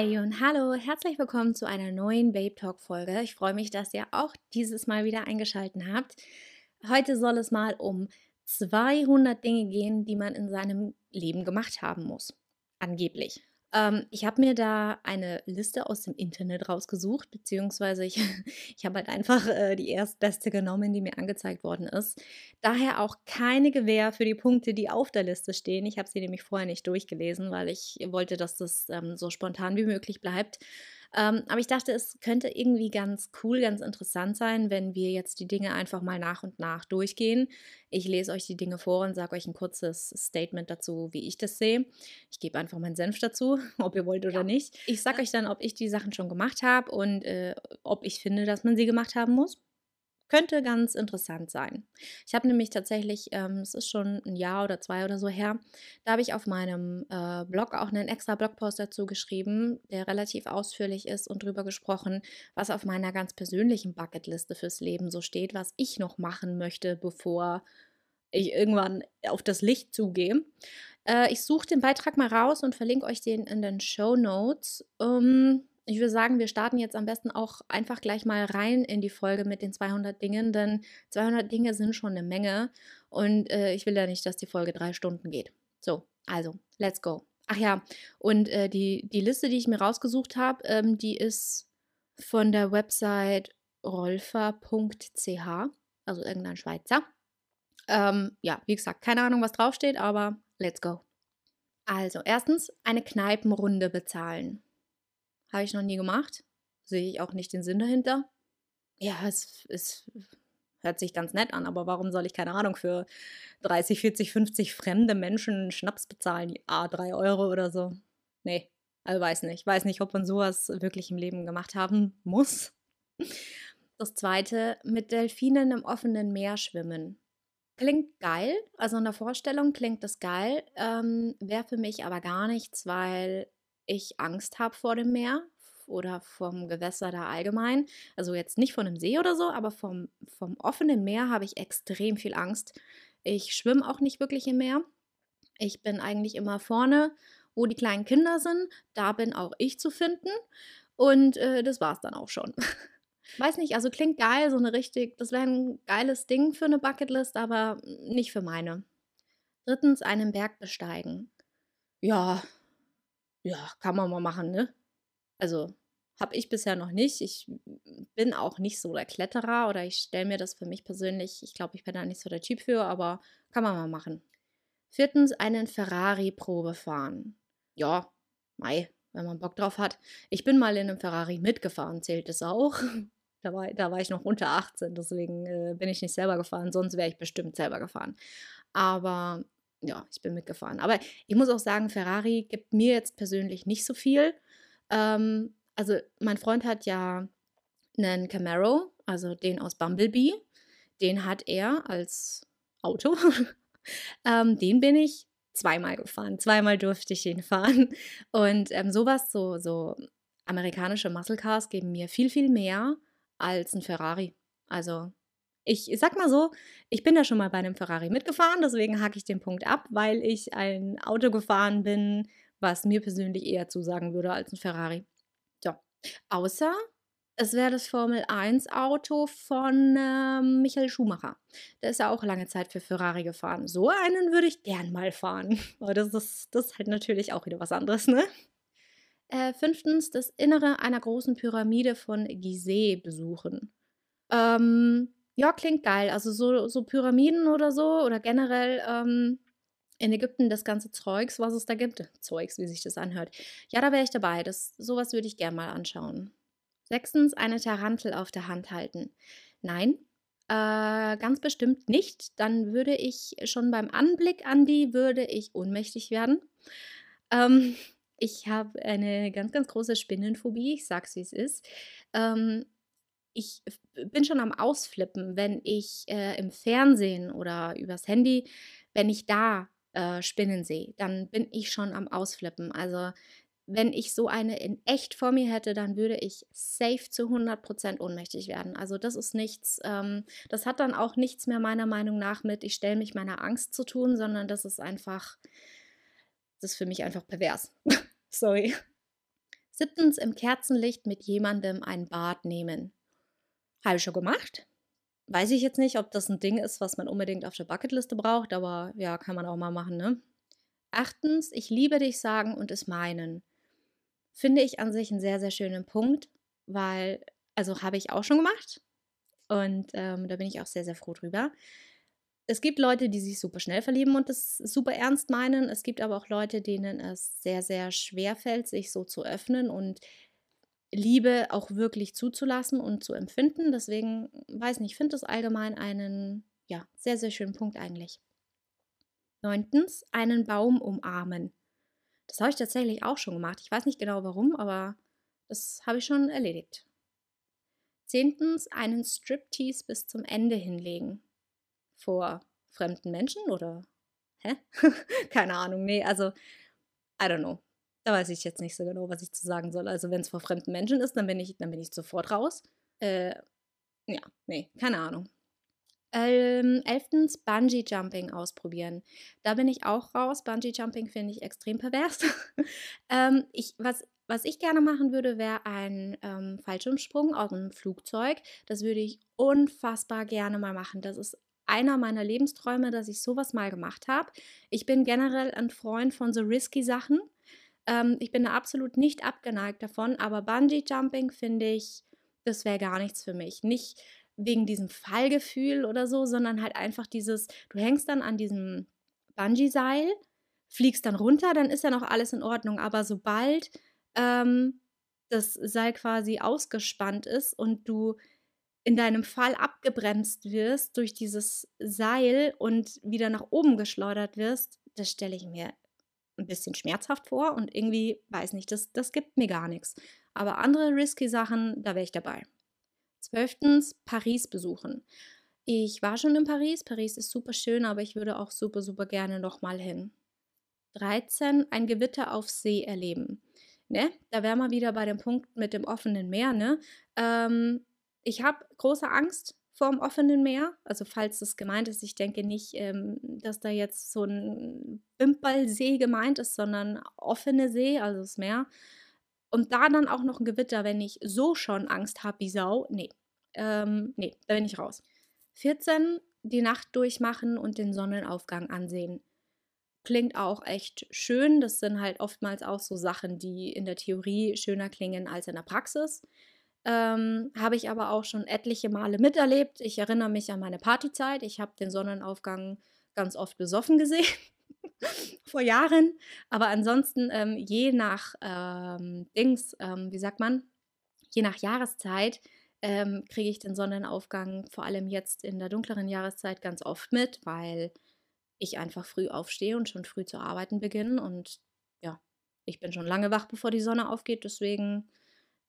Hey und hallo, herzlich willkommen zu einer neuen Babe Talk Folge. Ich freue mich, dass ihr auch dieses Mal wieder eingeschaltet habt. Heute soll es mal um 200 Dinge gehen, die man in seinem Leben gemacht haben muss. Angeblich. Ähm, ich habe mir da eine Liste aus dem Internet rausgesucht, beziehungsweise ich, ich habe halt einfach äh, die erstbeste genommen, die mir angezeigt worden ist. Daher auch keine Gewähr für die Punkte, die auf der Liste stehen. Ich habe sie nämlich vorher nicht durchgelesen, weil ich wollte, dass das ähm, so spontan wie möglich bleibt. Ähm, aber ich dachte, es könnte irgendwie ganz cool, ganz interessant sein, wenn wir jetzt die Dinge einfach mal nach und nach durchgehen. Ich lese euch die Dinge vor und sage euch ein kurzes Statement dazu, wie ich das sehe. Ich gebe einfach meinen Senf dazu, ob ihr wollt oder ja. nicht. Ich sage euch dann, ob ich die Sachen schon gemacht habe und äh, ob ich finde, dass man sie gemacht haben muss. Könnte ganz interessant sein. Ich habe nämlich tatsächlich, ähm, es ist schon ein Jahr oder zwei oder so her, da habe ich auf meinem äh, Blog auch einen extra Blogpost dazu geschrieben, der relativ ausführlich ist und darüber gesprochen, was auf meiner ganz persönlichen Bucketliste fürs Leben so steht, was ich noch machen möchte, bevor ich irgendwann auf das Licht zugehe. Äh, ich suche den Beitrag mal raus und verlinke euch den in den Show Notes. Ähm, ich würde sagen, wir starten jetzt am besten auch einfach gleich mal rein in die Folge mit den 200 Dingen, denn 200 Dinge sind schon eine Menge und äh, ich will ja nicht, dass die Folge drei Stunden geht. So, also, let's go. Ach ja, und äh, die, die Liste, die ich mir rausgesucht habe, ähm, die ist von der Website rolfer.ch, also irgendein Schweizer. Ähm, ja, wie gesagt, keine Ahnung, was draufsteht, aber let's go. Also, erstens eine Kneipenrunde bezahlen. Habe ich noch nie gemacht. Sehe ich auch nicht den Sinn dahinter. Ja, es, es hört sich ganz nett an, aber warum soll ich, keine Ahnung, für 30, 40, 50 fremde Menschen Schnaps bezahlen? Ah, 3 Euro oder so. Nee, also weiß nicht. Weiß nicht, ob man sowas wirklich im Leben gemacht haben muss. Das zweite, mit Delfinen im offenen Meer schwimmen. Klingt geil, also in der Vorstellung klingt das geil, ähm, wäre für mich aber gar nichts, weil ich Angst habe vor dem Meer oder vom Gewässer da allgemein. Also jetzt nicht von einem See oder so, aber vom, vom offenen Meer habe ich extrem viel Angst. Ich schwimme auch nicht wirklich im Meer. Ich bin eigentlich immer vorne, wo die kleinen Kinder sind. Da bin auch ich zu finden. Und äh, das war es dann auch schon. Weiß nicht, also klingt geil, so eine richtig, das wäre ein geiles Ding für eine Bucketlist, aber nicht für meine. Drittens, einen Berg besteigen. Ja, ja, kann man mal machen, ne? Also, habe ich bisher noch nicht. Ich bin auch nicht so der Kletterer oder ich stelle mir das für mich persönlich, ich glaube, ich bin da nicht so der Typ für, aber kann man mal machen. Viertens, einen Ferrari-Probe fahren. Ja, mei, wenn man Bock drauf hat. Ich bin mal in einem Ferrari mitgefahren, zählt es auch. Da war, da war ich noch unter 18, deswegen äh, bin ich nicht selber gefahren, sonst wäre ich bestimmt selber gefahren. Aber ja, ich bin mitgefahren. Aber ich muss auch sagen, Ferrari gibt mir jetzt persönlich nicht so viel. Ähm, also mein Freund hat ja einen Camaro, also den aus Bumblebee. Den hat er als Auto. ähm, den bin ich zweimal gefahren. Zweimal durfte ich ihn fahren. Und ähm, sowas, so, so amerikanische Muscle Cars geben mir viel, viel mehr als ein Ferrari. Also ich, sag mal so, ich bin ja schon mal bei einem Ferrari mitgefahren, deswegen hake ich den Punkt ab, weil ich ein Auto gefahren bin, was mir persönlich eher zusagen würde als ein Ferrari. So. Außer es wäre das Formel 1 Auto von äh, Michael Schumacher. Der ist ja auch lange Zeit für Ferrari gefahren. So einen würde ich gern mal fahren. Aber das ist, das ist halt natürlich auch wieder was anderes, ne? Äh, fünftens, das Innere einer großen Pyramide von Gizeh besuchen. Ähm, ja, klingt geil. Also so, so Pyramiden oder so oder generell ähm, in Ägypten das ganze Zeugs, was es da gibt. Zeugs, wie sich das anhört. Ja, da wäre ich dabei. Das, sowas würde ich gerne mal anschauen. Sechstens, eine Tarantel auf der Hand halten. Nein, äh, ganz bestimmt nicht. Dann würde ich schon beim Anblick an die, würde ich ohnmächtig werden. Ähm, ich habe eine ganz, ganz große Spinnenphobie. Ich sag's, wie es ist. Ähm, ich bin schon am Ausflippen, wenn ich äh, im Fernsehen oder übers Handy, wenn ich da äh, Spinnen sehe, dann bin ich schon am Ausflippen. Also wenn ich so eine in echt vor mir hätte, dann würde ich safe zu 100% ohnmächtig werden. Also das ist nichts, ähm, das hat dann auch nichts mehr meiner Meinung nach mit, ich stelle mich meiner Angst zu tun, sondern das ist einfach, das ist für mich einfach pervers. Sorry. Siebtens, im Kerzenlicht mit jemandem ein Bad nehmen. Habe ich schon gemacht. Weiß ich jetzt nicht, ob das ein Ding ist, was man unbedingt auf der Bucketliste braucht, aber ja, kann man auch mal machen, ne? Achtens, ich liebe dich sagen und es meinen. Finde ich an sich einen sehr, sehr schönen Punkt, weil, also habe ich auch schon gemacht und ähm, da bin ich auch sehr, sehr froh drüber. Es gibt Leute, die sich super schnell verlieben und das super ernst meinen. Es gibt aber auch Leute, denen es sehr, sehr schwer fällt, sich so zu öffnen und Liebe auch wirklich zuzulassen und zu empfinden. Deswegen, weiß nicht, ich finde das allgemein einen, ja, sehr, sehr schönen Punkt eigentlich. Neuntens, einen Baum umarmen. Das habe ich tatsächlich auch schon gemacht. Ich weiß nicht genau warum, aber das habe ich schon erledigt. Zehntens, einen Striptease bis zum Ende hinlegen. Vor fremden Menschen oder? Hä? Keine Ahnung, nee, also, I don't know. Da weiß ich jetzt nicht so genau, was ich zu sagen soll. Also, wenn es vor fremden Menschen ist, dann bin ich, dann bin ich sofort raus. Äh, ja, nee, keine Ahnung. Ähm, elftens, Bungee Jumping ausprobieren. Da bin ich auch raus. Bungee Jumping finde ich extrem pervers. ähm, ich, was, was ich gerne machen würde, wäre ein ähm, Fallschirmsprung aus einem Flugzeug. Das würde ich unfassbar gerne mal machen. Das ist einer meiner Lebensträume, dass ich sowas mal gemacht habe. Ich bin generell ein Freund von so risky Sachen. Ähm, ich bin da absolut nicht abgeneigt davon, aber Bungee Jumping finde ich, das wäre gar nichts für mich. Nicht wegen diesem Fallgefühl oder so, sondern halt einfach dieses, du hängst dann an diesem Bungee-Seil, fliegst dann runter, dann ist ja noch alles in Ordnung. Aber sobald ähm, das Seil quasi ausgespannt ist und du in deinem Fall abgebremst wirst durch dieses Seil und wieder nach oben geschleudert wirst, das stelle ich mir ein bisschen schmerzhaft vor und irgendwie, weiß nicht, das, das gibt mir gar nichts. Aber andere risky Sachen, da wäre ich dabei. Zwölftens, Paris besuchen. Ich war schon in Paris. Paris ist super schön, aber ich würde auch super, super gerne nochmal hin. 13. Ein Gewitter auf See erleben. Ne? Da wären wir wieder bei dem Punkt mit dem offenen Meer. Ne? Ähm, ich habe große Angst vor dem offenen Meer. Also falls das gemeint ist, ich denke nicht, ähm, dass da jetzt so ein Wimperlsee gemeint ist, sondern offene See, also das Meer. Und da dann auch noch ein Gewitter, wenn ich so schon Angst habe wie Sau, nee. Ähm, nee, da bin ich raus. 14. Die Nacht durchmachen und den Sonnenaufgang ansehen. Klingt auch echt schön. Das sind halt oftmals auch so Sachen, die in der Theorie schöner klingen als in der Praxis. Ähm, habe ich aber auch schon etliche Male miterlebt. Ich erinnere mich an meine Partyzeit. Ich habe den Sonnenaufgang ganz oft besoffen gesehen. vor Jahren. Aber ansonsten, ähm, je nach ähm, Dings, ähm, wie sagt man, je nach Jahreszeit ähm, kriege ich den Sonnenaufgang vor allem jetzt in der dunkleren Jahreszeit ganz oft mit, weil ich einfach früh aufstehe und schon früh zu arbeiten beginne. Und ja, ich bin schon lange wach, bevor die Sonne aufgeht. Deswegen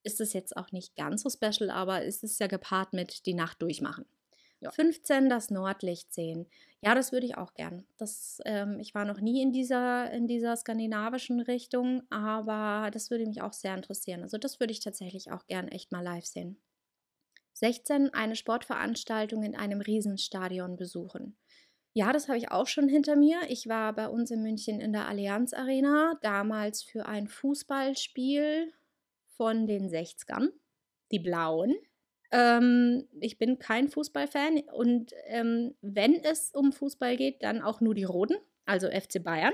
ist es jetzt auch nicht ganz so special, aber es ist ja gepaart mit die Nacht durchmachen. Ja. 15 das Nordlicht sehen. Ja, das würde ich auch gern. Das, ähm, ich war noch nie in dieser, in dieser skandinavischen Richtung, aber das würde mich auch sehr interessieren. Also das würde ich tatsächlich auch gern echt mal live sehen. 16 eine Sportveranstaltung in einem Riesenstadion besuchen. Ja, das habe ich auch schon hinter mir. Ich war bei uns in München in der Allianz Arena, damals für ein Fußballspiel von den 60ern, die Blauen. Ähm, ich bin kein Fußballfan und ähm, wenn es um Fußball geht, dann auch nur die Roten, also FC Bayern.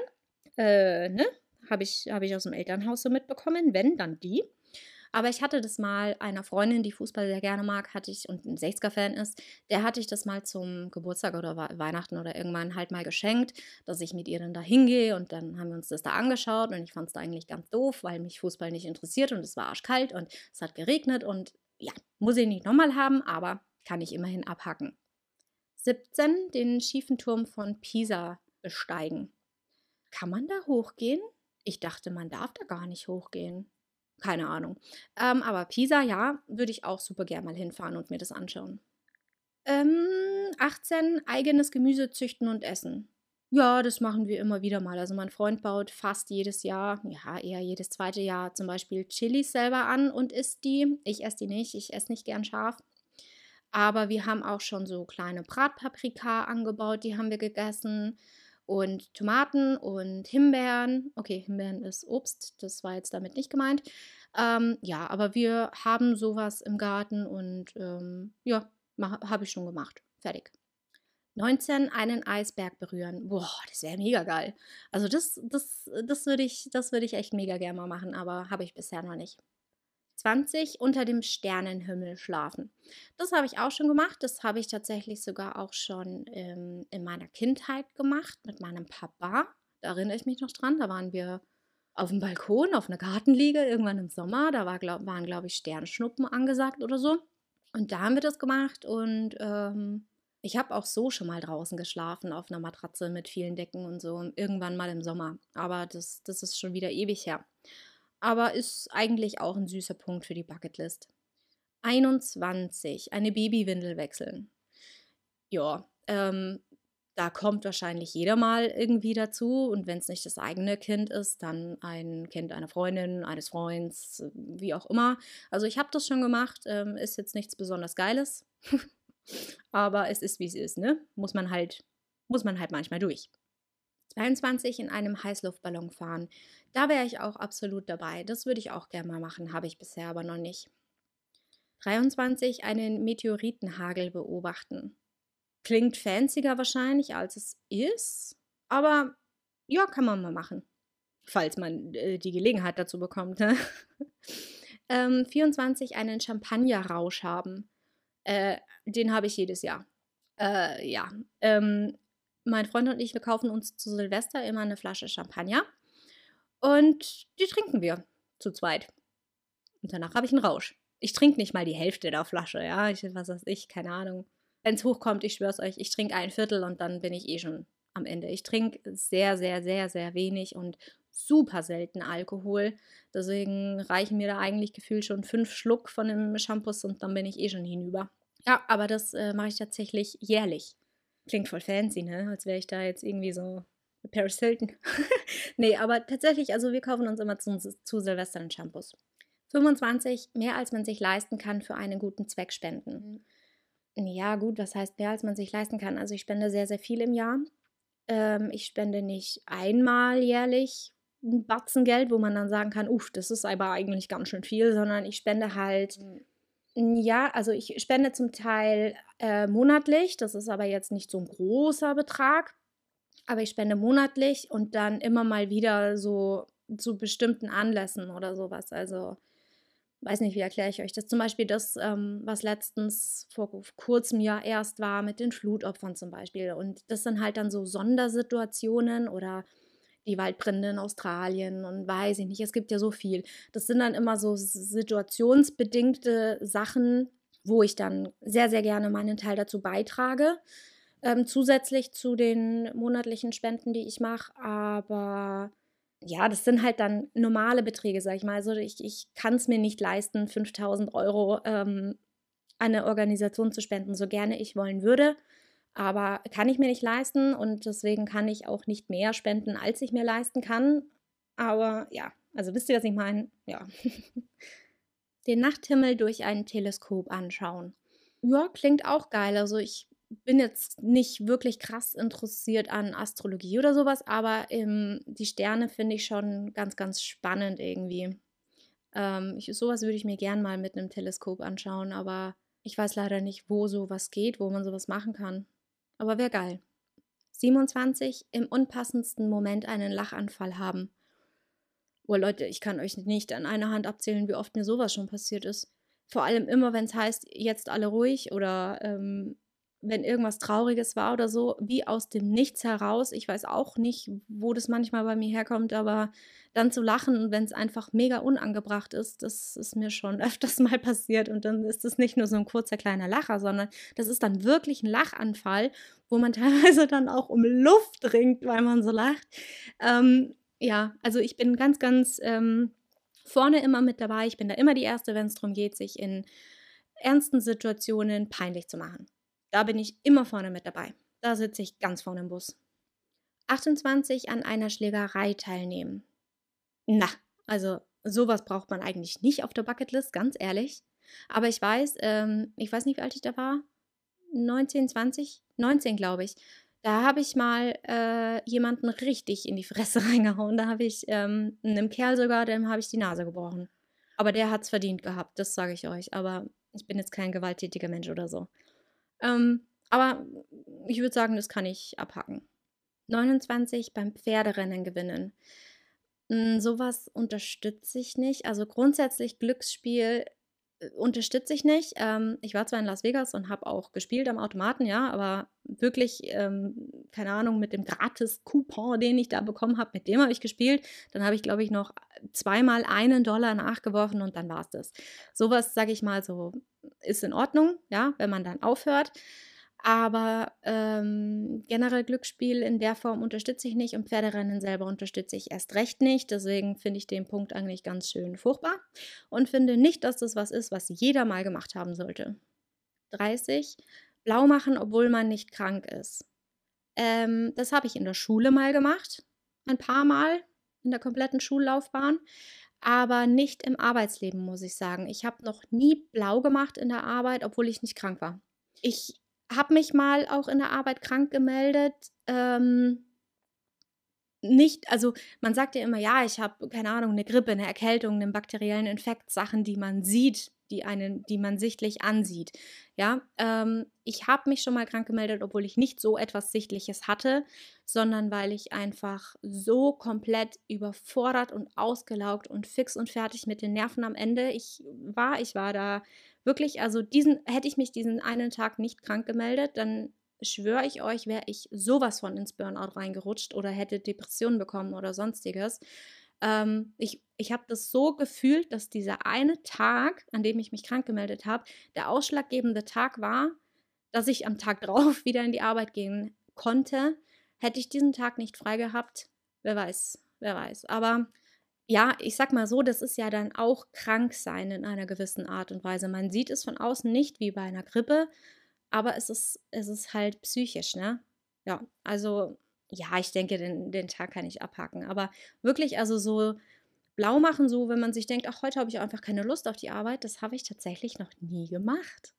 Äh, ne? Habe ich, hab ich aus dem Elternhaus so mitbekommen. Wenn, dann die. Aber ich hatte das mal einer Freundin, die Fußball sehr gerne mag, hatte ich und ein 60er-Fan ist, der hatte ich das mal zum Geburtstag oder Weihnachten oder irgendwann halt mal geschenkt, dass ich mit ihr dann da hingehe und dann haben wir uns das da angeschaut und ich fand es da eigentlich ganz doof, weil mich Fußball nicht interessiert und es war arschkalt und es hat geregnet und ja, muss ich nicht nochmal haben, aber kann ich immerhin abhacken. 17. Den schiefen Turm von Pisa besteigen. Kann man da hochgehen? Ich dachte, man darf da gar nicht hochgehen. Keine Ahnung. Ähm, aber Pisa, ja, würde ich auch super gern mal hinfahren und mir das anschauen. Ähm, 18. Eigenes Gemüse züchten und essen. Ja, das machen wir immer wieder mal. Also mein Freund baut fast jedes Jahr, ja, eher jedes zweite Jahr zum Beispiel Chilis selber an und isst die. Ich esse die nicht, ich esse nicht gern scharf. Aber wir haben auch schon so kleine Bratpaprika angebaut, die haben wir gegessen. Und Tomaten und Himbeeren. Okay, Himbeeren ist Obst, das war jetzt damit nicht gemeint. Ähm, ja, aber wir haben sowas im Garten und ähm, ja, habe ich schon gemacht. Fertig. 19 einen Eisberg berühren. Boah, das wäre mega geil. Also das, das, das würde ich, das ich echt mega gerne mal machen, aber habe ich bisher noch nicht. 20 unter dem Sternenhimmel schlafen. Das habe ich auch schon gemacht. Das habe ich tatsächlich sogar auch schon ähm, in meiner Kindheit gemacht mit meinem Papa. Da erinnere ich mich noch dran. Da waren wir auf dem Balkon, auf einer Gartenliege, irgendwann im Sommer. Da war, glaub, waren, glaube ich, Sternschnuppen angesagt oder so. Und da haben wir das gemacht und ähm, ich habe auch so schon mal draußen geschlafen auf einer Matratze mit vielen Decken und so, irgendwann mal im Sommer. Aber das, das ist schon wieder ewig her. Aber ist eigentlich auch ein süßer Punkt für die Bucketlist. 21. Eine Babywindel wechseln. Ja, ähm, da kommt wahrscheinlich jeder mal irgendwie dazu. Und wenn es nicht das eigene Kind ist, dann ein Kind einer Freundin, eines Freunds, wie auch immer. Also ich habe das schon gemacht, ähm, ist jetzt nichts besonders Geiles. Aber es ist, wie es ist, ne? Muss man halt, muss man halt manchmal durch. 22 in einem Heißluftballon fahren. Da wäre ich auch absolut dabei. Das würde ich auch gerne mal machen, habe ich bisher aber noch nicht. 23 einen Meteoritenhagel beobachten. Klingt fancier wahrscheinlich, als es ist, aber ja, kann man mal machen. Falls man äh, die Gelegenheit dazu bekommt. Ne? ähm, 24 einen Champagnerrausch haben. Äh, den habe ich jedes Jahr. Äh, ja, ähm, mein Freund und ich, wir kaufen uns zu Silvester immer eine Flasche Champagner und die trinken wir zu zweit. Und danach habe ich einen Rausch. Ich trinke nicht mal die Hälfte der Flasche, ja, ich, was weiß ich, keine Ahnung. Wenn es hochkommt, ich schwör's euch, ich trinke ein Viertel und dann bin ich eh schon am Ende. Ich trinke sehr, sehr, sehr, sehr wenig und super selten Alkohol. Deswegen reichen mir da eigentlich gefühlt schon fünf Schluck von dem Shampoo und dann bin ich eh schon hinüber. Ja, aber das äh, mache ich tatsächlich jährlich. Klingt voll fancy, ne? Als wäre ich da jetzt irgendwie so Paris Hilton. nee, aber tatsächlich, also wir kaufen uns immer zu, zu Silvester einen Shampoos. 25, mehr als man sich leisten kann für einen guten Zweck spenden. Mhm. Ja, gut, was heißt mehr als man sich leisten kann? Also ich spende sehr, sehr viel im Jahr. Ähm, ich spende nicht einmal jährlich ein Batzen Geld, wo man dann sagen kann, uff, das ist aber eigentlich ganz schön viel, sondern ich spende halt mhm ja, also ich spende zum Teil äh, monatlich, das ist aber jetzt nicht so ein großer Betrag, aber ich spende monatlich und dann immer mal wieder so zu bestimmten Anlässen oder sowas. Also weiß nicht, wie erkläre ich euch das? Zum Beispiel das, ähm, was letztens vor kurzem Jahr erst war mit den Flutopfern zum Beispiel. Und das sind halt dann so Sondersituationen oder die Waldbrände in Australien und weiß ich nicht, es gibt ja so viel. Das sind dann immer so situationsbedingte Sachen, wo ich dann sehr, sehr gerne meinen Teil dazu beitrage. Ähm, zusätzlich zu den monatlichen Spenden, die ich mache. Aber ja, das sind halt dann normale Beträge, sag ich mal. Also ich, ich kann es mir nicht leisten, 5000 Euro ähm, an eine Organisation zu spenden, so gerne ich wollen würde. Aber kann ich mir nicht leisten und deswegen kann ich auch nicht mehr spenden, als ich mir leisten kann. Aber ja, also wisst ihr, was ich meine? Ja. Den Nachthimmel durch ein Teleskop anschauen. Ja, klingt auch geil. Also ich bin jetzt nicht wirklich krass interessiert an Astrologie oder sowas, aber ähm, die Sterne finde ich schon ganz, ganz spannend irgendwie. Ähm, ich, sowas würde ich mir gern mal mit einem Teleskop anschauen, aber ich weiß leider nicht, wo sowas geht, wo man sowas machen kann. Aber wäre geil. 27. Im unpassendsten Moment einen Lachanfall haben. Oh Leute, ich kann euch nicht an einer Hand abzählen, wie oft mir sowas schon passiert ist. Vor allem immer, wenn es heißt, jetzt alle ruhig oder ähm, wenn irgendwas Trauriges war oder so, wie aus dem Nichts heraus. Ich weiß auch nicht, wo das manchmal bei mir herkommt, aber dann zu lachen, wenn es einfach mega unangebracht ist, das ist mir schon öfters mal passiert. Und dann ist es nicht nur so ein kurzer kleiner Lacher, sondern das ist dann wirklich ein Lachanfall, wo man teilweise dann auch um Luft ringt, weil man so lacht. Ähm, ja, also ich bin ganz, ganz ähm, vorne immer mit dabei. Ich bin da immer die Erste, wenn es darum geht, sich in ernsten Situationen peinlich zu machen. Da bin ich immer vorne mit dabei. Da sitze ich ganz vorne im Bus. 28 an einer Schlägerei teilnehmen. Na, also sowas braucht man eigentlich nicht auf der Bucketlist, ganz ehrlich. Aber ich weiß, ähm, ich weiß nicht, wie alt ich da war. 19, 20, 19 glaube ich. Da habe ich mal äh, jemanden richtig in die Fresse reingehauen. Da habe ich ähm, einem Kerl sogar, dem habe ich die Nase gebrochen. Aber der hat es verdient gehabt, das sage ich euch. Aber ich bin jetzt kein gewalttätiger Mensch oder so. Ähm, aber ich würde sagen, das kann ich abhaken. 29 beim Pferderennen gewinnen. Hm, sowas unterstütze ich nicht. Also grundsätzlich Glücksspiel äh, unterstütze ich nicht. Ähm, ich war zwar in Las Vegas und habe auch gespielt am Automaten, ja, aber wirklich, ähm, keine Ahnung, mit dem Gratis-Coupon, den ich da bekommen habe, mit dem habe ich gespielt. Dann habe ich, glaube ich, noch zweimal einen Dollar nachgeworfen und dann war es das. Sowas, sage ich mal, so ist in Ordnung, ja, wenn man dann aufhört. Aber ähm, generell Glücksspiel in der Form unterstütze ich nicht und Pferderennen selber unterstütze ich erst recht nicht. Deswegen finde ich den Punkt eigentlich ganz schön furchtbar und finde nicht, dass das was ist, was jeder mal gemacht haben sollte. 30. Blau machen, obwohl man nicht krank ist. Ähm, das habe ich in der Schule mal gemacht. Ein paar Mal in der kompletten Schullaufbahn. Aber nicht im Arbeitsleben, muss ich sagen. Ich habe noch nie blau gemacht in der Arbeit, obwohl ich nicht krank war. Ich habe mich mal auch in der Arbeit krank gemeldet. Ähm, nicht, also man sagt ja immer, ja, ich habe keine Ahnung, eine Grippe, eine Erkältung, einen bakteriellen Infekt, Sachen, die man sieht, die einen, die man sichtlich ansieht. Ja, ähm, ich habe mich schon mal krank gemeldet, obwohl ich nicht so etwas Sichtliches hatte, sondern weil ich einfach so komplett überfordert und ausgelaugt und fix und fertig mit den Nerven am Ende ich war. Ich war da wirklich, also diesen, hätte ich mich diesen einen Tag nicht krank gemeldet, dann schwöre ich euch, wäre ich sowas von ins Burnout reingerutscht oder hätte Depressionen bekommen oder sonstiges. Ähm, ich ich habe das so gefühlt, dass dieser eine Tag, an dem ich mich krank gemeldet habe, der ausschlaggebende Tag war, dass ich am Tag drauf wieder in die Arbeit gehen konnte. Hätte ich diesen Tag nicht frei gehabt, wer weiß, wer weiß. Aber ja, ich sag mal so, das ist ja dann auch krank sein in einer gewissen Art und Weise. Man sieht es von außen nicht wie bei einer Grippe, aber es ist, es ist halt psychisch, ne? Ja, also ja, ich denke, den, den Tag kann ich abhaken. Aber wirklich, also so blau machen, so wenn man sich denkt, ach, heute habe ich einfach keine Lust auf die Arbeit, das habe ich tatsächlich noch nie gemacht.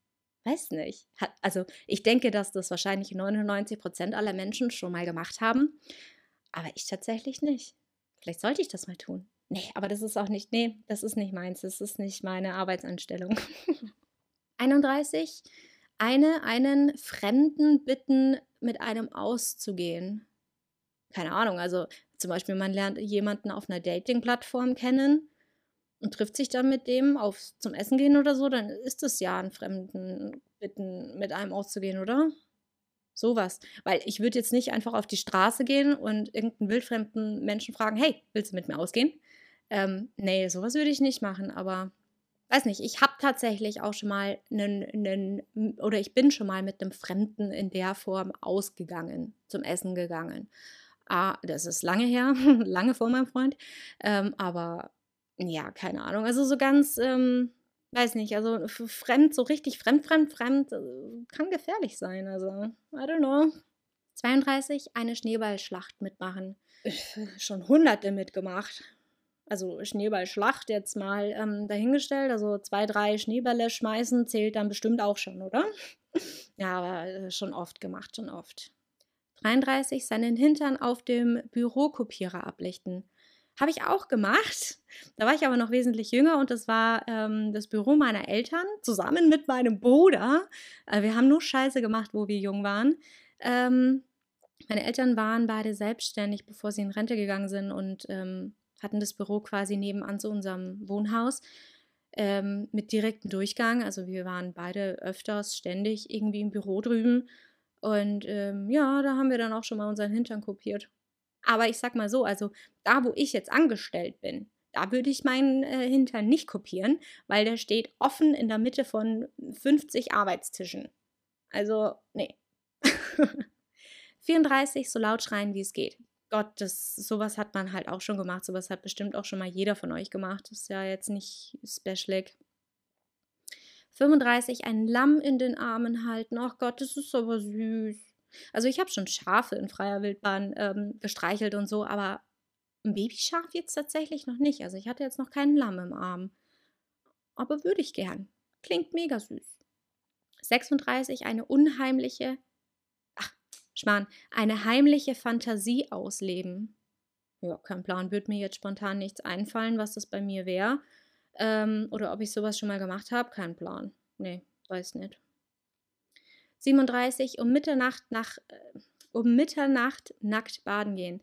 Weiß nicht. also ich denke, dass das wahrscheinlich 99 Prozent aller Menschen schon mal gemacht haben, aber ich tatsächlich nicht. Vielleicht sollte ich das mal tun. Nee, aber das ist auch nicht, nee, das ist nicht meins, das ist nicht meine Arbeitsanstellung. 31. Eine, einen Fremden bitten, mit einem auszugehen. Keine Ahnung, also zum Beispiel man lernt jemanden auf einer Dating-Plattform kennen und trifft sich dann mit dem auf zum Essen gehen oder so, dann ist es ja einen Fremden bitten, mit einem auszugehen, oder? Sowas. Weil ich würde jetzt nicht einfach auf die Straße gehen und irgendeinen wildfremden Menschen fragen, hey, willst du mit mir ausgehen? Ähm, nee, sowas würde ich nicht machen, aber weiß nicht, ich habe tatsächlich auch schon mal einen, oder ich bin schon mal mit einem Fremden in der Form ausgegangen, zum Essen gegangen. Ah, das ist lange her, lange vor meinem Freund, ähm, aber ja, keine Ahnung, also so ganz, ähm, weiß nicht, also fremd, so richtig fremd, fremd, fremd, äh, kann gefährlich sein, also I don't know. 32, eine Schneeballschlacht mitmachen. Schon hunderte mitgemacht also Schneeballschlacht jetzt mal ähm, dahingestellt, also zwei, drei Schneebälle schmeißen zählt dann bestimmt auch schon, oder? ja, aber äh, schon oft gemacht, schon oft. 33, seinen Hintern auf dem Bürokopierer ablichten. Habe ich auch gemacht. Da war ich aber noch wesentlich jünger und das war ähm, das Büro meiner Eltern zusammen mit meinem Bruder. Äh, wir haben nur Scheiße gemacht, wo wir jung waren. Ähm, meine Eltern waren beide selbstständig, bevor sie in Rente gegangen sind und ähm, hatten das Büro quasi nebenan zu unserem Wohnhaus ähm, mit direktem Durchgang. Also wir waren beide öfters ständig irgendwie im Büro drüben. Und ähm, ja, da haben wir dann auch schon mal unseren Hintern kopiert. Aber ich sag mal so, also da, wo ich jetzt angestellt bin, da würde ich meinen äh, Hintern nicht kopieren, weil der steht offen in der Mitte von 50 Arbeitstischen. Also, nee. 34, so laut schreien, wie es geht. Gott, das, sowas hat man halt auch schon gemacht. Sowas hat bestimmt auch schon mal jeder von euch gemacht. Das ist ja jetzt nicht specialig. 35, ein Lamm in den Armen halten. Ach Gott, das ist aber süß. Also ich habe schon Schafe in freier Wildbahn ähm, gestreichelt und so, aber ein Babyschaf jetzt tatsächlich noch nicht. Also ich hatte jetzt noch keinen Lamm im Arm. Aber würde ich gern. Klingt mega süß. 36, eine unheimliche Schmarrn, eine heimliche Fantasie ausleben. Ja, kein Plan, wird mir jetzt spontan nichts einfallen, was das bei mir wäre. Ähm, oder ob ich sowas schon mal gemacht habe, kein Plan. Nee, weiß nicht. 37, um Mitternacht nach, äh, um Mitternacht nackt baden gehen.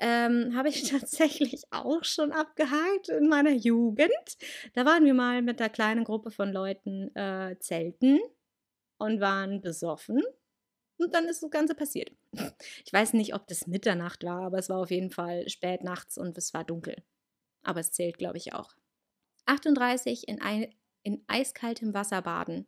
Ähm, habe ich tatsächlich auch schon abgehakt in meiner Jugend. Da waren wir mal mit einer kleinen Gruppe von Leuten äh, zelten und waren besoffen. Und dann ist das Ganze passiert. Ich weiß nicht, ob das Mitternacht war, aber es war auf jeden Fall spät nachts und es war dunkel. Aber es zählt, glaube ich, auch. 38 in, ein, in eiskaltem Wasser baden.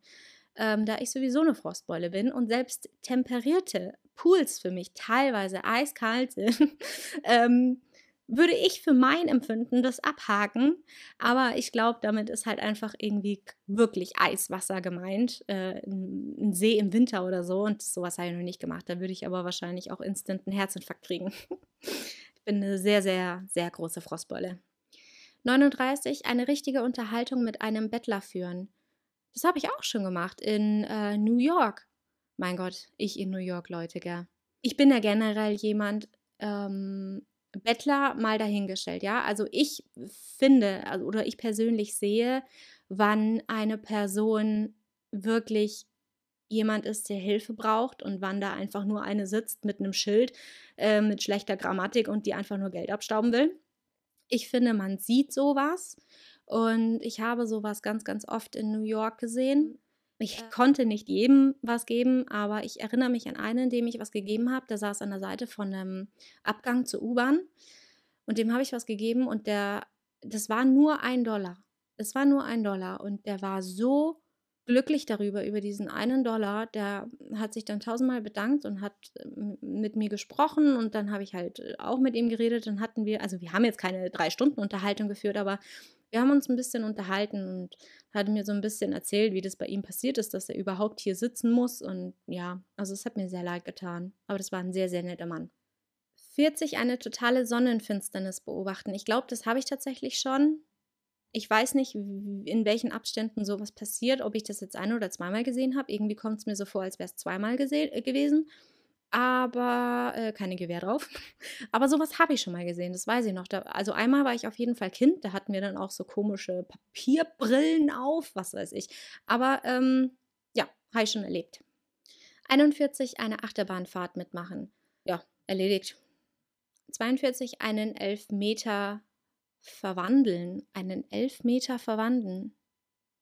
Ähm, da ich sowieso eine Frostbeule bin und selbst temperierte Pools für mich teilweise eiskalt sind, ähm, würde ich für mein Empfinden das abhaken. Aber ich glaube, damit ist halt einfach irgendwie wirklich Eiswasser gemeint. Äh, ein See im Winter oder so. Und sowas habe ich noch nicht gemacht. Da würde ich aber wahrscheinlich auch instant einen Herzinfarkt kriegen. ich bin eine sehr, sehr, sehr große Frostbeule. 39. Eine richtige Unterhaltung mit einem Bettler führen. Das habe ich auch schon gemacht in äh, New York. Mein Gott, ich in New York, Leute, gell. Ich bin ja generell jemand, ähm, Bettler mal dahingestellt, ja. Also ich finde also, oder ich persönlich sehe, wann eine Person wirklich jemand ist, der Hilfe braucht und wann da einfach nur eine sitzt mit einem Schild äh, mit schlechter Grammatik und die einfach nur Geld abstauben will. Ich finde, man sieht sowas und ich habe sowas ganz, ganz oft in New York gesehen. Ich konnte nicht jedem was geben, aber ich erinnere mich an einen, dem ich was gegeben habe. Der saß an der Seite von einem Abgang zur U-Bahn und dem habe ich was gegeben und der, das war nur ein Dollar. Es war nur ein Dollar und der war so glücklich darüber, über diesen einen Dollar. Der hat sich dann tausendmal bedankt und hat ähm, mit mir gesprochen und dann habe ich halt äh, auch mit ihm geredet. Dann hatten wir, also wir haben jetzt keine drei Stunden Unterhaltung geführt, aber wir haben uns ein bisschen unterhalten und hat mir so ein bisschen erzählt, wie das bei ihm passiert ist, dass er überhaupt hier sitzen muss. Und ja, also es hat mir sehr leid getan. Aber das war ein sehr, sehr netter Mann. 40 eine totale Sonnenfinsternis beobachten. Ich glaube, das habe ich tatsächlich schon. Ich weiß nicht, in welchen Abständen sowas passiert, ob ich das jetzt ein- oder zweimal gesehen habe. Irgendwie kommt es mir so vor, als wäre es zweimal äh, gewesen aber äh, keine Gewehr drauf. Aber sowas habe ich schon mal gesehen, das weiß ich noch. Da, also einmal war ich auf jeden Fall Kind, da hatten wir dann auch so komische Papierbrillen auf, was weiß ich. Aber ähm, ja, habe ich schon erlebt. 41 eine Achterbahnfahrt mitmachen. Ja, erledigt. 42 einen Elfmeter verwandeln. Einen Elfmeter verwandeln.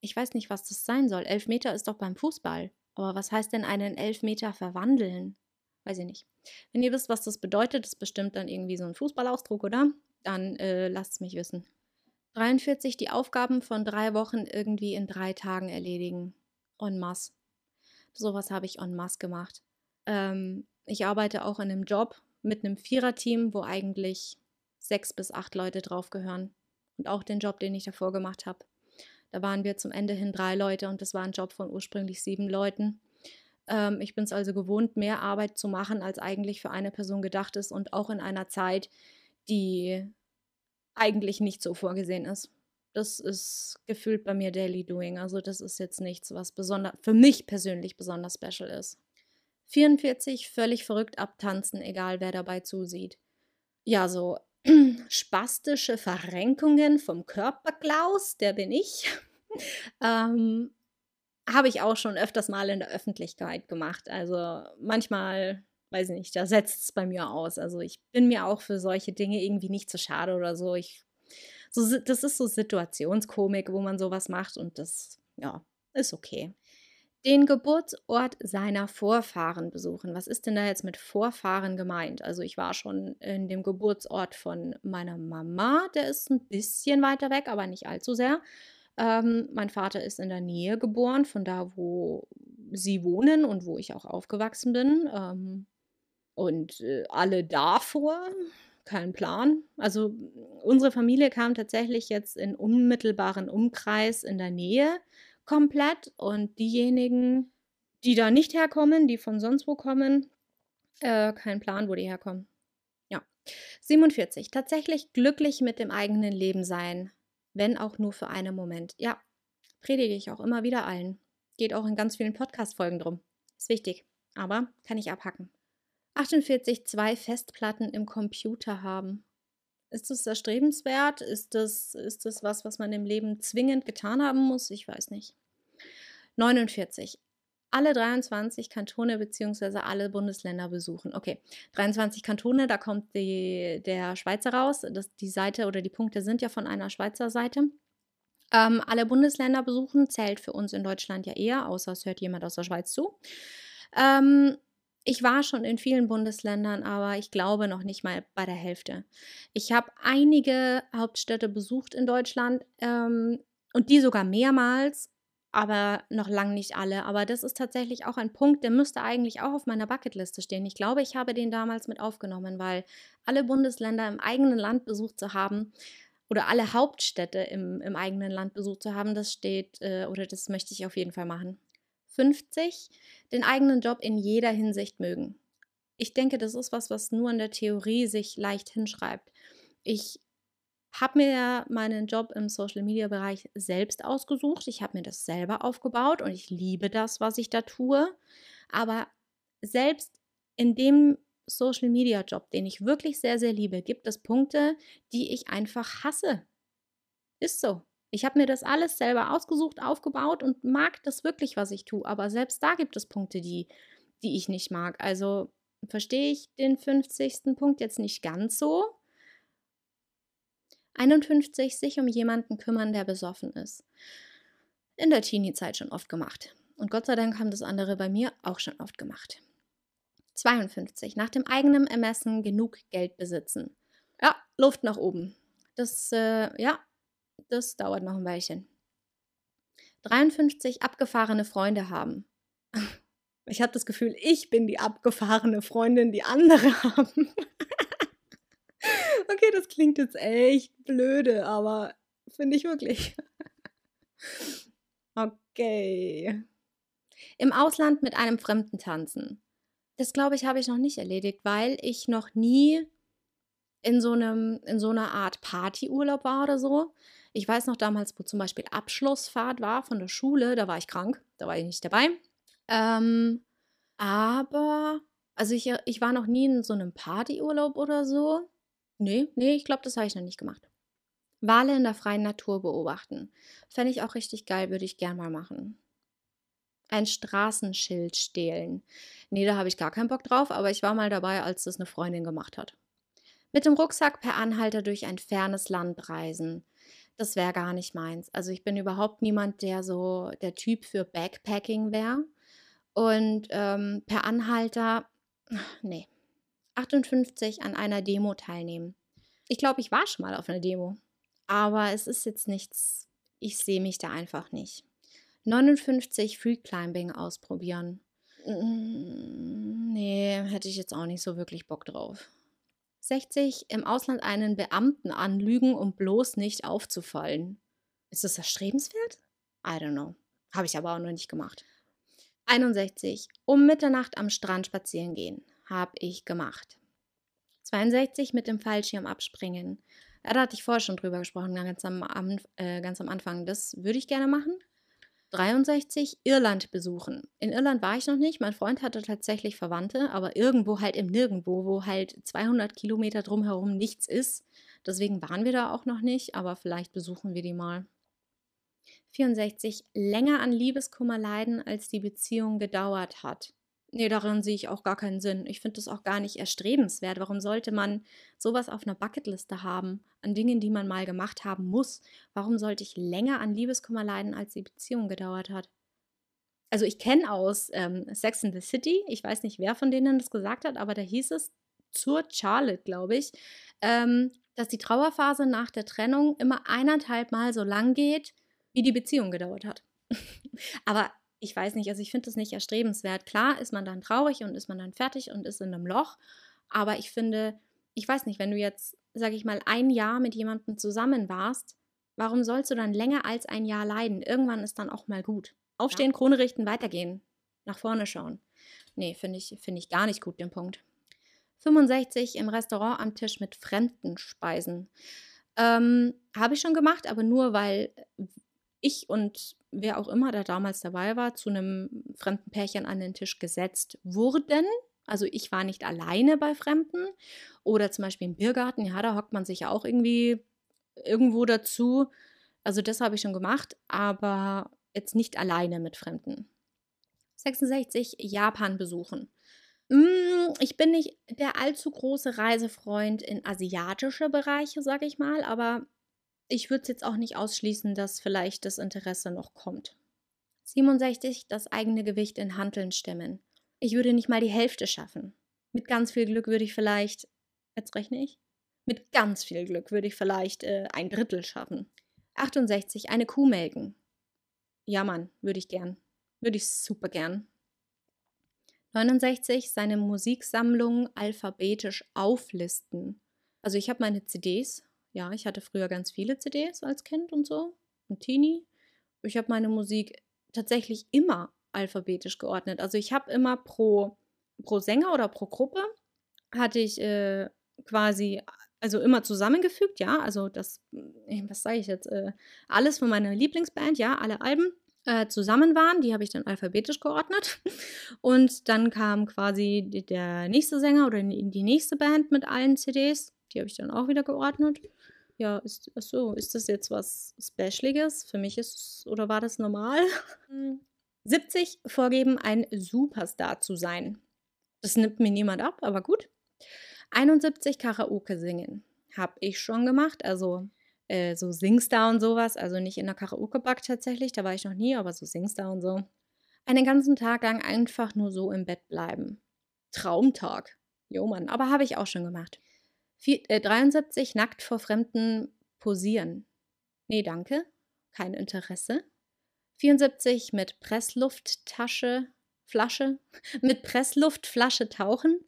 Ich weiß nicht, was das sein soll. Elfmeter ist doch beim Fußball. Aber was heißt denn einen Elfmeter verwandeln? Weiß ich nicht. Wenn ihr wisst, was das bedeutet, ist bestimmt dann irgendwie so ein Fußballausdruck, oder? Dann äh, lasst es mich wissen. 43. Die Aufgaben von drei Wochen irgendwie in drei Tagen erledigen. En masse. Sowas habe ich en masse gemacht. Ähm, ich arbeite auch in einem Job mit einem Viererteam, wo eigentlich sechs bis acht Leute drauf gehören. Und auch den Job, den ich davor gemacht habe. Da waren wir zum Ende hin drei Leute und das war ein Job von ursprünglich sieben Leuten. Ähm, ich bin es also gewohnt, mehr Arbeit zu machen, als eigentlich für eine Person gedacht ist und auch in einer Zeit, die eigentlich nicht so vorgesehen ist. Das ist gefühlt bei mir Daily Doing. Also das ist jetzt nichts, was besonders für mich persönlich besonders special ist. 44 völlig verrückt abtanzen, egal wer dabei zusieht. Ja, so spastische Verrenkungen vom Körperklaus, der bin ich. ähm, habe ich auch schon öfters mal in der Öffentlichkeit gemacht. Also manchmal, weiß ich nicht, da setzt es bei mir aus. Also ich bin mir auch für solche Dinge irgendwie nicht zu schade oder so. Ich, so das ist so Situationskomik, wo man sowas macht und das, ja, ist okay. Den Geburtsort seiner Vorfahren besuchen. Was ist denn da jetzt mit Vorfahren gemeint? Also ich war schon in dem Geburtsort von meiner Mama, der ist ein bisschen weiter weg, aber nicht allzu sehr. Ähm, mein Vater ist in der Nähe geboren, von da, wo sie wohnen und wo ich auch aufgewachsen bin. Ähm, und äh, alle davor, kein Plan. Also unsere Familie kam tatsächlich jetzt in unmittelbaren Umkreis in der Nähe komplett und diejenigen, die da nicht herkommen, die von sonst wo kommen, äh, kein Plan, wo die herkommen. Ja. 47. Tatsächlich glücklich mit dem eigenen Leben sein wenn auch nur für einen Moment. Ja, predige ich auch immer wieder allen. Geht auch in ganz vielen Podcast-Folgen drum. Ist wichtig, aber kann ich abhacken. 48 zwei Festplatten im Computer haben. Ist das erstrebenswert? Ist das, ist das was, was man im Leben zwingend getan haben muss? Ich weiß nicht. 49. Alle 23 Kantone bzw. alle Bundesländer besuchen. Okay, 23 Kantone, da kommt die, der Schweizer raus. Das, die Seite oder die Punkte sind ja von einer Schweizer Seite. Ähm, alle Bundesländer besuchen zählt für uns in Deutschland ja eher, außer es hört jemand aus der Schweiz zu. Ähm, ich war schon in vielen Bundesländern, aber ich glaube noch nicht mal bei der Hälfte. Ich habe einige Hauptstädte besucht in Deutschland ähm, und die sogar mehrmals, aber noch lang nicht alle. Aber das ist tatsächlich auch ein Punkt, der müsste eigentlich auch auf meiner Bucketliste stehen. Ich glaube, ich habe den damals mit aufgenommen, weil alle Bundesländer im eigenen Land besucht zu haben oder alle Hauptstädte im, im eigenen Land besucht zu haben, das steht äh, oder das möchte ich auf jeden Fall machen. 50 den eigenen Job in jeder Hinsicht mögen. Ich denke, das ist was, was nur in der Theorie sich leicht hinschreibt. Ich habe mir meinen Job im Social-Media-Bereich selbst ausgesucht. Ich habe mir das selber aufgebaut und ich liebe das, was ich da tue. Aber selbst in dem Social-Media-Job, den ich wirklich sehr, sehr liebe, gibt es Punkte, die ich einfach hasse. Ist so. Ich habe mir das alles selber ausgesucht, aufgebaut und mag das wirklich, was ich tue. Aber selbst da gibt es Punkte, die, die ich nicht mag. Also verstehe ich den 50. Punkt jetzt nicht ganz so. 51. Sich um jemanden kümmern, der besoffen ist. In der Teenie-Zeit schon oft gemacht. Und Gott sei Dank haben das andere bei mir auch schon oft gemacht. 52. Nach dem eigenen Ermessen genug Geld besitzen. Ja, Luft nach oben. Das, äh, ja, das dauert noch ein Weilchen. 53 abgefahrene Freunde haben. Ich habe das Gefühl, ich bin die abgefahrene Freundin, die andere haben. okay, das klingt jetzt echt blöde, aber finde ich wirklich. okay. Im Ausland mit einem Fremden tanzen. Das glaube ich, habe ich noch nicht erledigt, weil ich noch nie in so einem, in so einer Art Partyurlaub war oder so. Ich weiß noch damals, wo zum Beispiel Abschlussfahrt war von der Schule, da war ich krank, da war ich nicht dabei. Ähm, aber, also ich, ich war noch nie in so einem Partyurlaub oder so. Nee, nee, ich glaube, das habe ich noch nicht gemacht. Wale in der freien Natur beobachten. Fände ich auch richtig geil, würde ich gern mal machen. Ein Straßenschild stehlen. Nee, da habe ich gar keinen Bock drauf, aber ich war mal dabei, als das eine Freundin gemacht hat. Mit dem Rucksack per Anhalter durch ein fernes Land reisen das wäre gar nicht meins. Also ich bin überhaupt niemand, der so der Typ für Backpacking wäre. Und ähm, per Anhalter, nee. 58 an einer Demo teilnehmen. Ich glaube, ich war schon mal auf einer Demo. Aber es ist jetzt nichts, ich sehe mich da einfach nicht. 59 Free Climbing ausprobieren. Nee, hätte ich jetzt auch nicht so wirklich Bock drauf. 60 im Ausland einen Beamten anlügen, um bloß nicht aufzufallen. Ist das erstrebenswert? I don't know. Habe ich aber auch noch nicht gemacht. 61. Um Mitternacht am Strand spazieren gehen. Habe ich gemacht. 62. Mit dem Fallschirm abspringen. Da hatte ich vorher schon drüber gesprochen, ganz am, äh, ganz am Anfang. Das würde ich gerne machen. 63 Irland besuchen. In Irland war ich noch nicht. Mein Freund hatte tatsächlich Verwandte, aber irgendwo halt im Nirgendwo, wo halt 200 Kilometer drumherum nichts ist. Deswegen waren wir da auch noch nicht, aber vielleicht besuchen wir die mal. 64 länger an Liebeskummer leiden, als die Beziehung gedauert hat. Nee, darin sehe ich auch gar keinen Sinn. Ich finde das auch gar nicht erstrebenswert. Warum sollte man sowas auf einer Bucketliste haben, an Dingen, die man mal gemacht haben muss? Warum sollte ich länger an Liebeskummer leiden, als die Beziehung gedauert hat? Also ich kenne aus ähm, Sex in the City, ich weiß nicht, wer von denen das gesagt hat, aber da hieß es zur Charlotte, glaube ich, ähm, dass die Trauerphase nach der Trennung immer eineinhalb Mal so lang geht, wie die Beziehung gedauert hat. aber ich weiß nicht, also ich finde das nicht erstrebenswert. Klar ist man dann traurig und ist man dann fertig und ist in einem Loch, aber ich finde, ich weiß nicht, wenn du jetzt, sag ich mal, ein Jahr mit jemandem zusammen warst, warum sollst du dann länger als ein Jahr leiden? Irgendwann ist dann auch mal gut. Aufstehen, ja. Krone richten, weitergehen. Nach vorne schauen. Nee, finde ich, find ich gar nicht gut, den Punkt. 65 im Restaurant am Tisch mit fremden Speisen. Ähm, Habe ich schon gemacht, aber nur weil ich und wer auch immer da damals dabei war, zu einem fremden Pärchen an den Tisch gesetzt wurden. Also ich war nicht alleine bei Fremden oder zum Beispiel im Biergarten, ja, da hockt man sich ja auch irgendwie irgendwo dazu. Also das habe ich schon gemacht, aber jetzt nicht alleine mit Fremden. 66 Japan besuchen. Mm, ich bin nicht der allzu große Reisefreund in asiatische Bereiche, sage ich mal, aber ich würde es jetzt auch nicht ausschließen, dass vielleicht das Interesse noch kommt. 67 das eigene Gewicht in Hanteln stemmen. Ich würde nicht mal die Hälfte schaffen. Mit ganz viel Glück würde ich vielleicht, jetzt rechne ich, mit ganz viel Glück würde ich vielleicht äh, ein Drittel schaffen. 68 eine Kuh melken. Ja, Mann, würde ich gern. Würde ich super gern. 69 seine Musiksammlung alphabetisch auflisten. Also ich habe meine CDs. Ja, ich hatte früher ganz viele CDs als Kind und so. Und Teenie. Ich habe meine Musik tatsächlich immer alphabetisch geordnet. Also ich habe immer pro, pro Sänger oder pro Gruppe hatte ich äh, quasi, also immer zusammengefügt, ja. Also das, was sage ich jetzt, äh, alles von meiner Lieblingsband, ja, alle Alben äh, zusammen waren. Die habe ich dann alphabetisch geordnet. Und dann kam quasi der nächste Sänger oder die nächste Band mit allen CDs. Die habe ich dann auch wieder geordnet. Ja, ist, so, ist das jetzt was Specialiges? Für mich ist, oder war das normal? 70 vorgeben, ein Superstar zu sein. Das nimmt mir niemand ab, aber gut. 71 Karaoke singen. Habe ich schon gemacht. Also äh, so Singstar und sowas. Also nicht in der Karaoke-Bar tatsächlich, da war ich noch nie, aber so Singstar und so. Einen ganzen Tag lang einfach nur so im Bett bleiben. Traumtag. Jo Mann, aber habe ich auch schon gemacht. Vier, äh, 73 nackt vor Fremden posieren. Nee, danke. Kein Interesse. 74 mit Presslufttasche, Flasche, mit Pressluftflasche tauchen.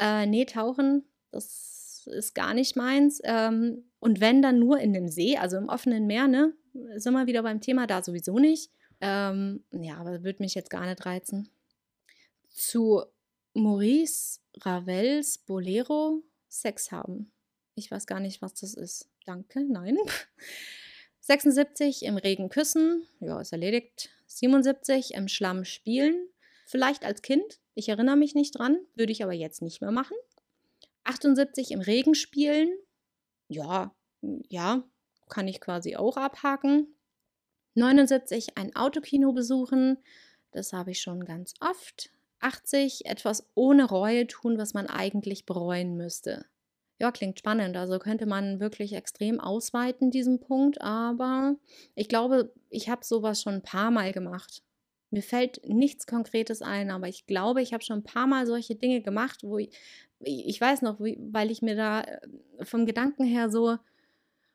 Äh, nee, tauchen, das ist gar nicht meins. Ähm, und wenn dann nur in dem See, also im offenen Meer, ne? Sind wir wieder beim Thema, da sowieso nicht. Ähm, ja, aber würde mich jetzt gar nicht reizen. Zu Maurice Ravels Bolero Sex haben. Ich weiß gar nicht, was das ist. Danke, nein. 76 im Regen küssen, ja, ist erledigt. 77 im Schlamm spielen, vielleicht als Kind, ich erinnere mich nicht dran, würde ich aber jetzt nicht mehr machen. 78 im Regen spielen. Ja, ja, kann ich quasi auch abhaken. 79 ein Autokino besuchen. Das habe ich schon ganz oft. 80 etwas ohne Reue tun, was man eigentlich bereuen müsste. Ja, klingt spannend. Also könnte man wirklich extrem ausweiten, diesen Punkt. Aber ich glaube, ich habe sowas schon ein paar Mal gemacht. Mir fällt nichts Konkretes ein, aber ich glaube, ich habe schon ein paar Mal solche Dinge gemacht, wo ich, ich weiß noch, weil ich mir da äh, vom Gedanken her so,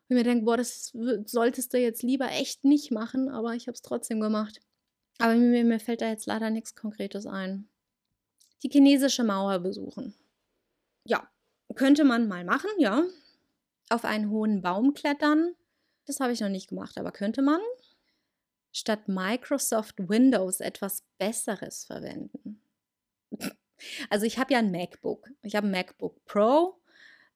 ich mir denke, boah, das solltest du jetzt lieber echt nicht machen, aber ich habe es trotzdem gemacht. Aber mir, mir fällt da jetzt leider nichts Konkretes ein. Die chinesische Mauer besuchen. Ja, könnte man mal machen, ja. Auf einen hohen Baum klettern. Das habe ich noch nicht gemacht, aber könnte man. Statt Microsoft Windows etwas Besseres verwenden. Also ich habe ja ein MacBook. Ich habe ein MacBook Pro.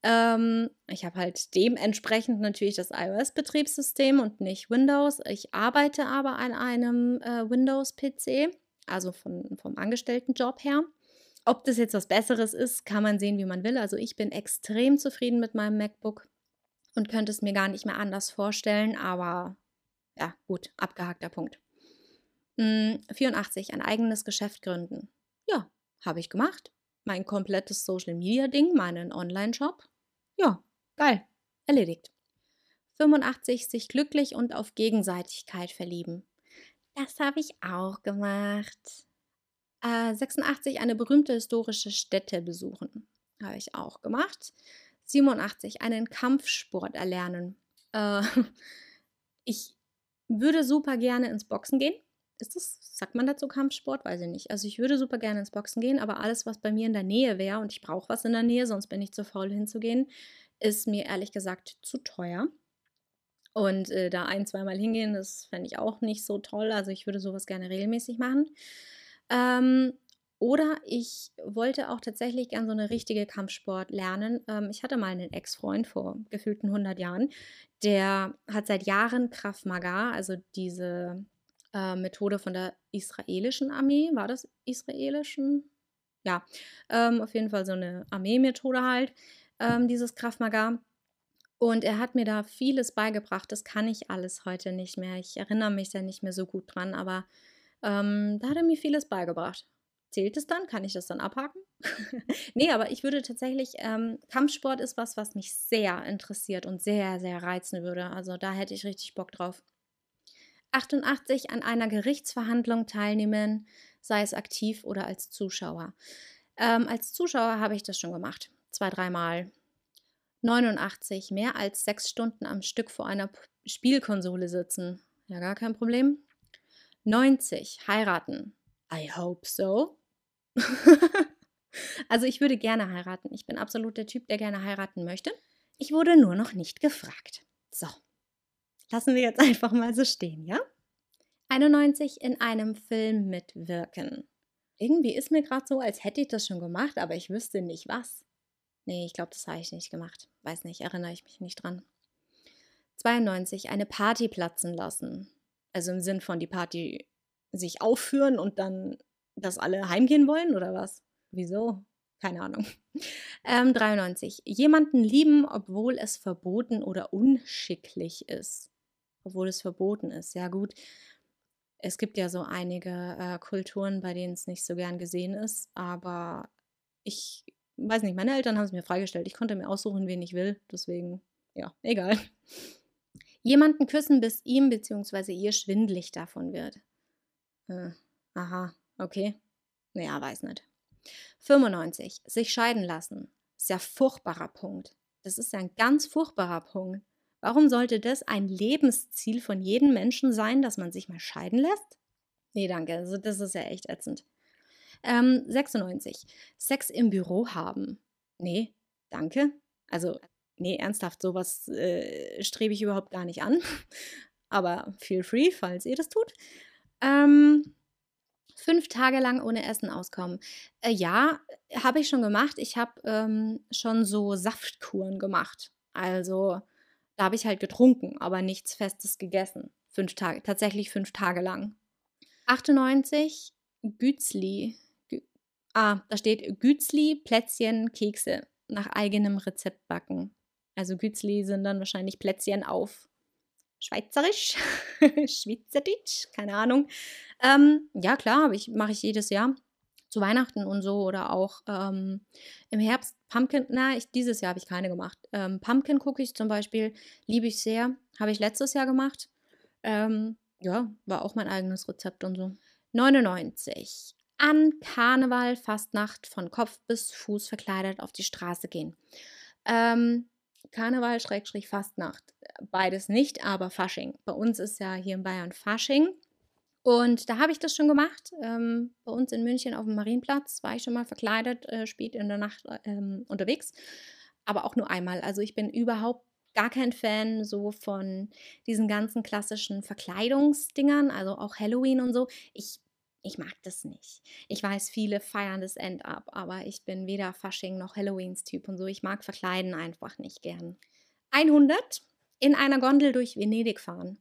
Ähm, ich habe halt dementsprechend natürlich das iOS-Betriebssystem und nicht Windows. Ich arbeite aber an einem äh, Windows-PC, also von, vom Angestelltenjob her. Ob das jetzt was Besseres ist, kann man sehen, wie man will. Also ich bin extrem zufrieden mit meinem MacBook und könnte es mir gar nicht mehr anders vorstellen, aber ja, gut, abgehakter Punkt. Hm, 84, ein eigenes Geschäft gründen. Ja, habe ich gemacht. Mein komplettes Social Media Ding, meinen Online-Shop. Ja, geil, erledigt. 85, sich glücklich und auf Gegenseitigkeit verlieben. Das habe ich auch gemacht. Äh, 86 eine berühmte historische Stätte besuchen. Habe ich auch gemacht. 87 einen Kampfsport erlernen. Äh, ich würde super gerne ins Boxen gehen. Ist das, sagt man dazu Kampfsport? Weiß ich nicht. Also ich würde super gerne ins Boxen gehen, aber alles, was bei mir in der Nähe wäre, und ich brauche was in der Nähe, sonst bin ich zu faul hinzugehen, ist mir ehrlich gesagt zu teuer. Und äh, da ein, zweimal hingehen, das fände ich auch nicht so toll. Also ich würde sowas gerne regelmäßig machen. Ähm, oder ich wollte auch tatsächlich gern so eine richtige Kampfsport lernen. Ähm, ich hatte mal einen Ex-Freund vor gefühlten 100 Jahren, der hat seit Jahren Krav Maga, also diese äh, Methode von der israelischen Armee, war das israelischen? ja, ähm, auf jeden Fall so eine Armeemethode halt, ähm, dieses Krav Maga. Und er hat mir da vieles beigebracht. Das kann ich alles heute nicht mehr. Ich erinnere mich da nicht mehr so gut dran, aber ähm, da hat er mir vieles beigebracht. Zählt es dann? Kann ich das dann abhaken? nee, aber ich würde tatsächlich, ähm, Kampfsport ist was, was mich sehr interessiert und sehr, sehr reizen würde. Also da hätte ich richtig Bock drauf. 88 an einer Gerichtsverhandlung teilnehmen, sei es aktiv oder als Zuschauer. Ähm, als Zuschauer habe ich das schon gemacht, zwei, dreimal. 89 mehr als sechs Stunden am Stück vor einer Spielkonsole sitzen. Ja, gar kein Problem. 90 heiraten. I hope so. also ich würde gerne heiraten. Ich bin absolut der Typ, der gerne heiraten möchte. Ich wurde nur noch nicht gefragt. So, lassen wir jetzt einfach mal so stehen, ja? 91 in einem Film mitwirken. Irgendwie ist mir gerade so, als hätte ich das schon gemacht, aber ich wüsste nicht was. Nee, ich glaube, das habe ich nicht gemacht. Weiß nicht, erinnere ich mich nicht dran. 92 eine Party platzen lassen. Also im Sinn von die Party sich aufführen und dann, dass alle heimgehen wollen oder was? Wieso? Keine Ahnung. Ähm, 93. Jemanden lieben, obwohl es verboten oder unschicklich ist. Obwohl es verboten ist. Ja, gut. Es gibt ja so einige äh, Kulturen, bei denen es nicht so gern gesehen ist, aber ich weiß nicht, meine Eltern haben es mir freigestellt. Ich konnte mir aussuchen, wen ich will. Deswegen, ja, egal. Jemanden küssen, bis ihm bzw. ihr schwindlig davon wird. Äh, aha, okay. Naja, weiß nicht. 95. Sich scheiden lassen. Ist ja furchtbarer Punkt. Das ist ja ein ganz furchtbarer Punkt. Warum sollte das ein Lebensziel von jedem Menschen sein, dass man sich mal scheiden lässt? Nee, danke. Also das ist ja echt ätzend. Ähm, 96. Sex im Büro haben. Nee, danke. Also, nee, ernsthaft, sowas äh, strebe ich überhaupt gar nicht an. Aber feel free, falls ihr das tut. Ähm, fünf Tage lang ohne Essen auskommen. Äh, ja, habe ich schon gemacht. Ich habe ähm, schon so Saftkuren gemacht. Also da habe ich halt getrunken, aber nichts Festes gegessen. Fünf Tage, tatsächlich fünf Tage lang. 98 Gützli. Gü ah, da steht Gützli, Plätzchen, Kekse nach eigenem Rezept backen. Also Gützli sind dann wahrscheinlich Plätzchen auf Schweizerisch, Schweizerdeutsch, keine Ahnung. Ähm, ja, klar, ich, mache ich jedes Jahr zu Weihnachten und so oder auch ähm, im Herbst Pumpkin, na, ich, dieses Jahr habe ich keine gemacht. Ähm, Pumpkin Cookies zum Beispiel liebe ich sehr, habe ich letztes Jahr gemacht. Ähm, ja, war auch mein eigenes Rezept und so. 99. An Karneval, Fastnacht von Kopf bis Fuß verkleidet auf die Straße gehen. Ähm, Karneval, Schrägstrich, Fastnacht. Beides nicht, aber Fasching. Bei uns ist ja hier in Bayern Fasching. Und da habe ich das schon gemacht. Ähm, bei uns in München auf dem Marienplatz war ich schon mal verkleidet, äh, spät in der Nacht ähm, unterwegs. Aber auch nur einmal. Also ich bin überhaupt gar kein Fan so von diesen ganzen klassischen Verkleidungsdingern, also auch Halloween und so. Ich ich mag das nicht. Ich weiß, viele feiern das End ab, aber ich bin weder Fasching noch Halloweens-Typ und so. Ich mag Verkleiden einfach nicht gern. 100 in einer Gondel durch Venedig fahren.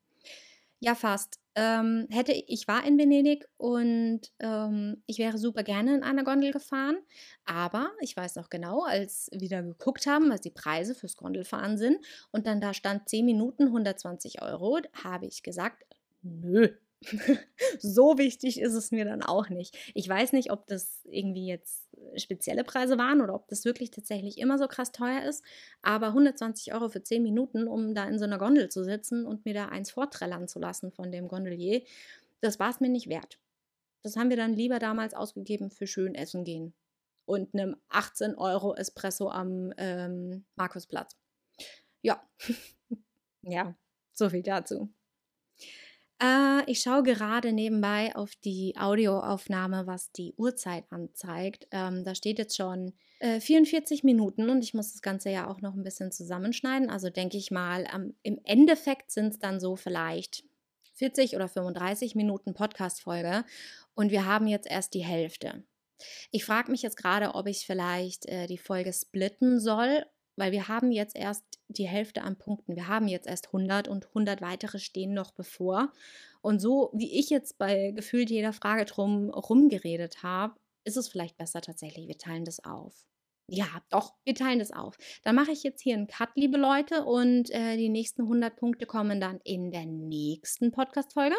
Ja, fast. Ähm, hätte ich war in Venedig und ähm, ich wäre super gerne in einer Gondel gefahren, aber ich weiß noch genau, als wir da geguckt haben, was die Preise fürs Gondelfahren sind und dann da stand 10 Minuten 120 Euro, habe ich gesagt, nö, so wichtig ist es mir dann auch nicht. Ich weiß nicht, ob das irgendwie jetzt spezielle Preise waren oder ob das wirklich tatsächlich immer so krass teuer ist, aber 120 Euro für 10 Minuten, um da in so einer Gondel zu sitzen und mir da eins vorträllern zu lassen von dem Gondelier, das war es mir nicht wert. Das haben wir dann lieber damals ausgegeben für schön essen gehen und einem 18 Euro Espresso am ähm, Markusplatz. Ja, ja, so viel dazu. Äh, ich schaue gerade nebenbei auf die Audioaufnahme, was die Uhrzeit anzeigt. Ähm, da steht jetzt schon äh, 44 Minuten und ich muss das Ganze ja auch noch ein bisschen zusammenschneiden. Also denke ich mal, ähm, im Endeffekt sind es dann so vielleicht 40 oder 35 Minuten Podcast-Folge und wir haben jetzt erst die Hälfte. Ich frage mich jetzt gerade, ob ich vielleicht äh, die Folge splitten soll weil wir haben jetzt erst die Hälfte an Punkten. Wir haben jetzt erst 100 und 100 weitere stehen noch bevor. Und so wie ich jetzt bei gefühlt jeder Frage drum rumgeredet habe, ist es vielleicht besser tatsächlich, wir teilen das auf. Ja, doch, wir teilen das auf. Dann mache ich jetzt hier einen Cut, liebe Leute, und äh, die nächsten 100 Punkte kommen dann in der nächsten Podcast-Folge.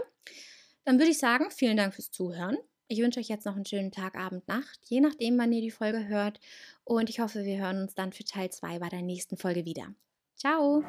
Dann würde ich sagen, vielen Dank fürs Zuhören. Ich wünsche euch jetzt noch einen schönen Tag, Abend, Nacht, je nachdem, wann ihr die Folge hört. Und ich hoffe, wir hören uns dann für Teil 2 bei der nächsten Folge wieder. Ciao!